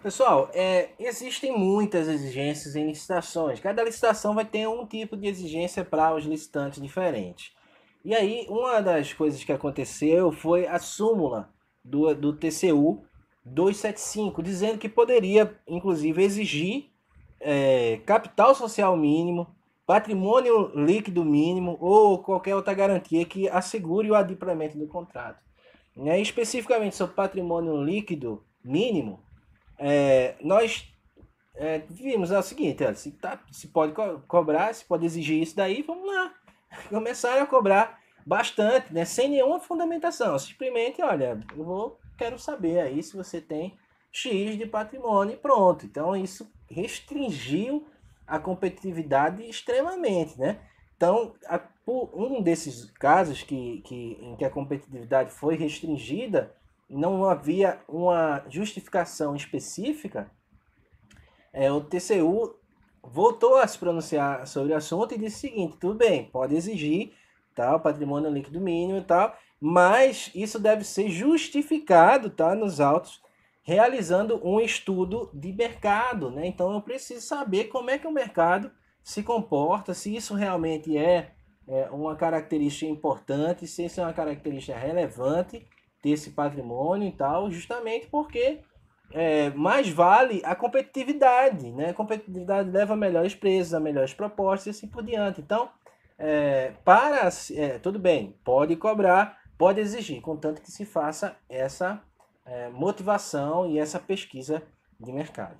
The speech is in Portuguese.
Pessoal, é, existem muitas exigências em licitações. Cada licitação vai ter um tipo de exigência para os licitantes diferentes. E aí, uma das coisas que aconteceu foi a súmula do, do TCU 275, dizendo que poderia, inclusive, exigir é, capital social mínimo, patrimônio líquido mínimo ou qualquer outra garantia que assegure o adimplemento do contrato. Aí, especificamente sobre patrimônio líquido mínimo, é, nós é, vimos é o seguinte, ó, se, tá, se pode co cobrar, se pode exigir isso daí, vamos lá. Começaram a cobrar bastante, né, sem nenhuma fundamentação. Simplesmente, olha, eu vou, quero saber aí se você tem X de patrimônio e pronto. Então isso restringiu a competitividade extremamente, né? Então, a, um desses casos que, que, em que a competitividade foi restringida, não havia uma justificação específica, é, o TCU voltou a se pronunciar sobre o assunto e disse o seguinte: tudo bem, pode exigir tal patrimônio líquido mínimo e tal, mas isso deve ser justificado tá, nos autos, realizando um estudo de mercado. Né? Então eu preciso saber como é que o mercado se comporta, se isso realmente é, é uma característica importante, se isso é uma característica relevante ter esse patrimônio e tal, justamente porque é, mais vale a competitividade, né? A competitividade leva a melhores preços, a melhores propostas e assim por diante. Então, é, para é, tudo bem, pode cobrar, pode exigir, contanto que se faça essa é, motivação e essa pesquisa de mercado.